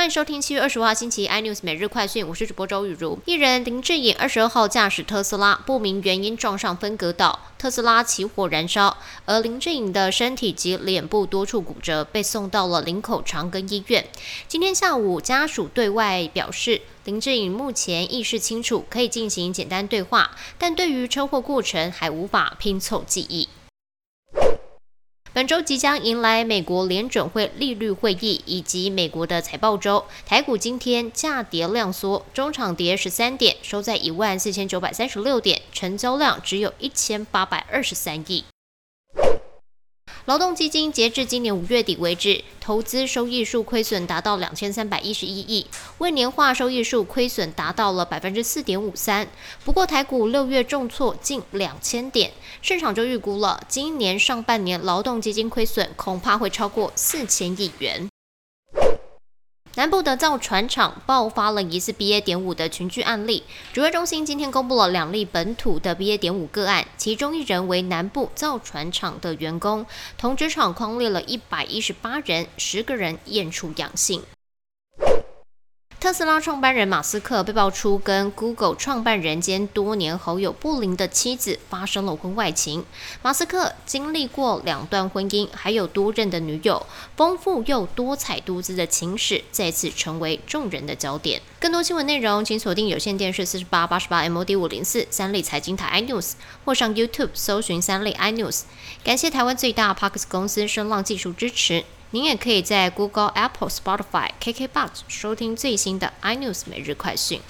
欢迎收听七月二十五号星期 iNews 每日快讯，我是主播周雨茹。艺人林志颖二十二号驾驶特斯拉不明原因撞上分隔岛，特斯拉起火燃烧，而林志颖的身体及脸部多处骨折，被送到了林口长庚医院。今天下午，家属对外表示，林志颖目前意识清楚，可以进行简单对话，但对于车祸过程还无法拼凑记忆。本周即将迎来美国联准会利率会议以及美国的财报周，台股今天价跌量缩，中场跌十三点，收在一万四千九百三十六点，成交量只有一千八百二十三亿。劳动基金截至今年五月底为止，投资收益数亏损达到两千三百一十一亿，未年化收益数亏损达到了百分之四点五三。不过台股六月重挫近两千点，市场就预估了今年上半年劳动基金亏损恐怕会超过四千亿元。南部的造船厂爆发了疑似 BA. 点五的群聚案例，指挥中心今天公布了两例本土的 BA. 点五个案，其中一人为南部造船厂的员工，同职场框列了一百一十八人，十个人验出阳性。特斯拉创办人马斯克被爆出跟 Google 创办人兼多年好友布林的妻子发生了婚外情。马斯克经历过两段婚姻，还有多任的女友，丰富又多彩多姿的情史再次成为众人的焦点。更多新闻内容，请锁定有线电视四十八八十八 MOD 五零四三立财经台 iNews，或上 YouTube 搜寻三立 iNews。感谢台湾最大 Parks 公司声浪技术支持。您也可以在 Google、Apple、Spotify、KKBox 收听最新的 iNews 每日快讯。